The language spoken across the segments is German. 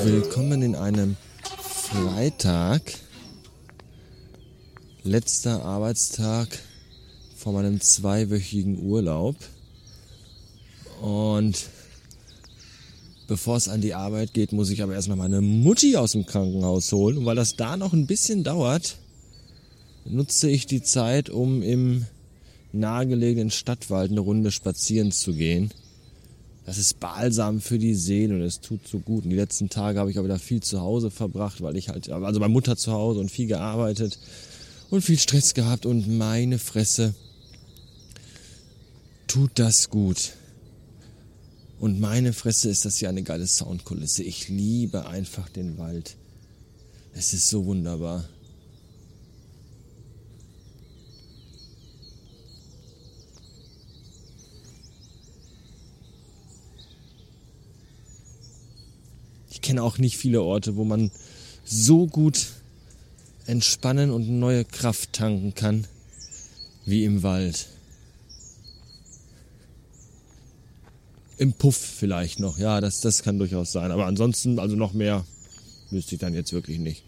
willkommen in einem Freitag. Letzter Arbeitstag vor meinem zweiwöchigen Urlaub. Und bevor es an die Arbeit geht, muss ich aber erstmal meine Mutti aus dem Krankenhaus holen. Und weil das da noch ein bisschen dauert, nutze ich die Zeit, um im nahegelegenen Stadtwald eine Runde spazieren zu gehen. Das ist balsam für die Seele und es tut so gut. Und die letzten Tage habe ich auch wieder viel zu Hause verbracht, weil ich halt, also bei Mutter zu Hause und viel gearbeitet und viel Stress gehabt und meine Fresse tut das gut. Und meine Fresse ist das ja eine geile Soundkulisse. Ich liebe einfach den Wald. Es ist so wunderbar. Ich kenne auch nicht viele Orte, wo man so gut entspannen und neue Kraft tanken kann wie im Wald. Im Puff vielleicht noch, ja, das, das kann durchaus sein. Aber ansonsten, also noch mehr, wüsste ich dann jetzt wirklich nicht.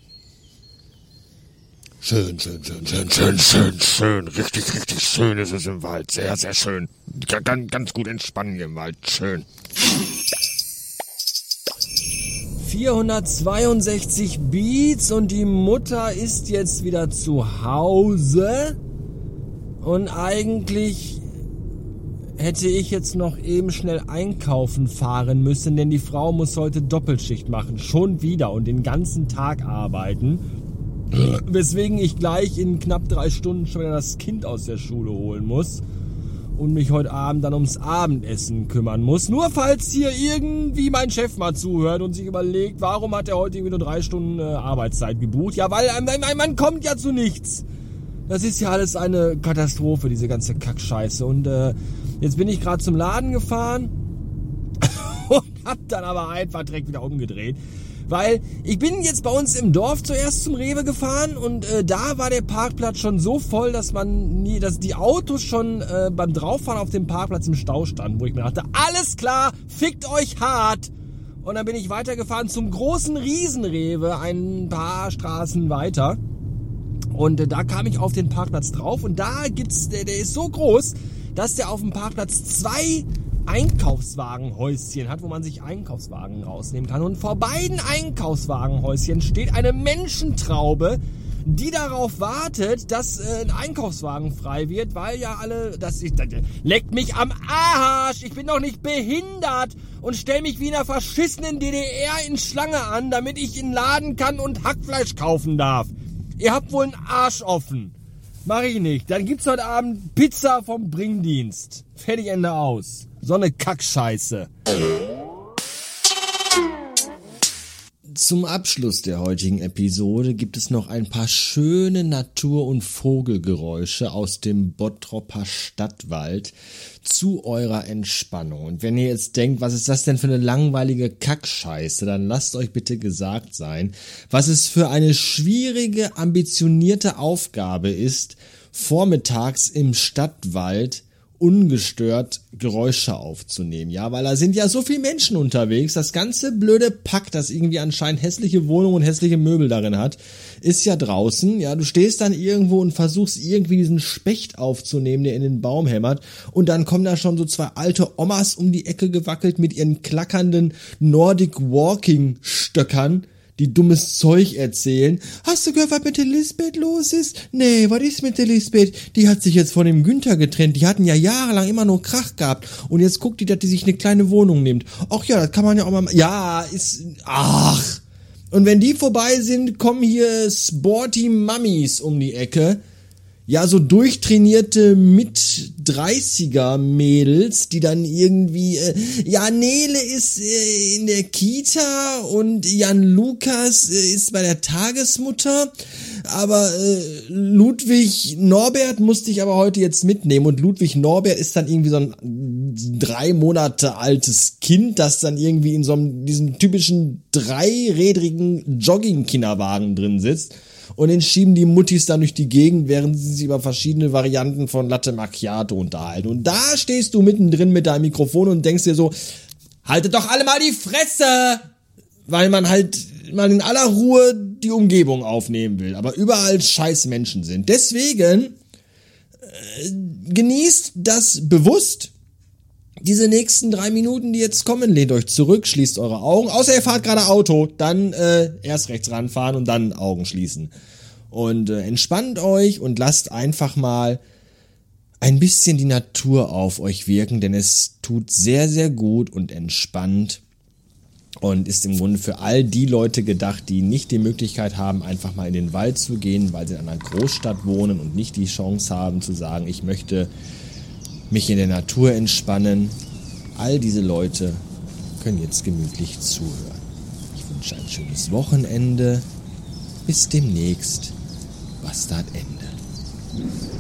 Schön, schön, schön, schön, schön, schön, schön. Richtig, richtig schön ist es im Wald. Sehr, sehr schön. Ganz, ganz gut entspannen im Wald. Schön. 462 Beats und die Mutter ist jetzt wieder zu Hause. Und eigentlich hätte ich jetzt noch eben schnell einkaufen fahren müssen, denn die Frau muss heute Doppelschicht machen. Schon wieder und den ganzen Tag arbeiten. Weswegen ich gleich in knapp drei Stunden schon wieder das Kind aus der Schule holen muss und mich heute Abend dann ums Abendessen kümmern muss. Nur falls hier irgendwie mein Chef mal zuhört und sich überlegt, warum hat er heute irgendwie nur drei Stunden äh, Arbeitszeit gebucht? Ja, weil äh, man kommt ja zu nichts. Das ist ja alles eine Katastrophe, diese ganze Kackscheiße. Und äh, jetzt bin ich gerade zum Laden gefahren und hab dann aber einfach direkt wieder umgedreht. Weil ich bin jetzt bei uns im Dorf zuerst zum Rewe gefahren und äh, da war der Parkplatz schon so voll, dass man nie, dass die Autos schon äh, beim Drauffahren auf dem Parkplatz im Stau standen, wo ich mir dachte, alles klar, fickt euch hart. Und dann bin ich weitergefahren zum großen Riesenrewe, ein paar Straßen weiter. Und äh, da kam ich auf den Parkplatz drauf und da gibt's, der, der ist so groß, dass der auf dem Parkplatz zwei Einkaufswagenhäuschen hat, wo man sich Einkaufswagen rausnehmen kann. Und vor beiden Einkaufswagenhäuschen steht eine Menschentraube, die darauf wartet, dass äh, ein Einkaufswagen frei wird, weil ja alle, das, ich, das leckt mich am Arsch, ich bin doch nicht behindert und stell mich wie in einer verschissenen DDR in Schlange an, damit ich in Laden kann und Hackfleisch kaufen darf. Ihr habt wohl einen Arsch offen. Mach ich nicht. Dann gibt's heute Abend Pizza vom Bringdienst. Fertig Ende aus. So eine Kackscheiße. Zum Abschluss der heutigen Episode gibt es noch ein paar schöne Natur- und Vogelgeräusche aus dem Bottropper Stadtwald zu eurer Entspannung. Und wenn ihr jetzt denkt, was ist das denn für eine langweilige Kackscheiße, dann lasst euch bitte gesagt sein, was es für eine schwierige, ambitionierte Aufgabe ist, vormittags im Stadtwald ungestört Geräusche aufzunehmen, ja, weil da sind ja so viele Menschen unterwegs, das ganze blöde Pack, das irgendwie anscheinend hässliche Wohnungen und hässliche Möbel darin hat, ist ja draußen, ja, du stehst dann irgendwo und versuchst irgendwie diesen Specht aufzunehmen, der in den Baum hämmert. Und dann kommen da schon so zwei alte Omas um die Ecke gewackelt mit ihren klackernden Nordic Walking Stöckern, die dummes Zeug erzählen. Hast du gehört, was mit der Lisbeth los ist? Nee, was ist mit der Lisbeth? Die hat sich jetzt von dem Günther getrennt. Die hatten ja jahrelang immer nur Krach gehabt. Und jetzt guckt die, dass die sich eine kleine Wohnung nimmt. Ach ja, das kann man ja auch mal... Ja, ist... Ach... Und wenn die vorbei sind, kommen hier Sporty Mummies um die Ecke ja, so durchtrainierte mit 30er Mädels, die dann irgendwie, äh, ja, Nele ist äh, in der Kita und Jan Lukas äh, ist bei der Tagesmutter, aber äh, Ludwig Norbert musste ich aber heute jetzt mitnehmen und Ludwig Norbert ist dann irgendwie so ein drei Monate altes Kind, das dann irgendwie in so einem, diesem typischen dreirädrigen Jogging-Kinderwagen drin sitzt und den schieben die Muttis dann durch die Gegend, während sie sich über verschiedene Varianten von Latte Macchiato unterhalten. Und da stehst du mittendrin mit deinem Mikrofon und denkst dir so, haltet doch alle mal die Fresse! weil man halt mal in aller Ruhe die Umgebung aufnehmen will, aber überall scheiß Menschen sind. Deswegen äh, genießt das bewusst. Diese nächsten drei Minuten, die jetzt kommen, lehnt euch zurück, schließt eure Augen. Außer ihr fahrt gerade Auto, dann äh, erst rechts ranfahren und dann Augen schließen. Und äh, entspannt euch und lasst einfach mal ein bisschen die Natur auf euch wirken, denn es tut sehr, sehr gut und entspannt und ist im Grunde für all die Leute gedacht, die nicht die Möglichkeit haben, einfach mal in den Wald zu gehen, weil sie in einer Großstadt wohnen und nicht die Chance haben zu sagen, ich möchte mich in der Natur entspannen. All diese Leute können jetzt gemütlich zuhören. Ich wünsche ein schönes Wochenende. Bis demnächst. Bastard Ende.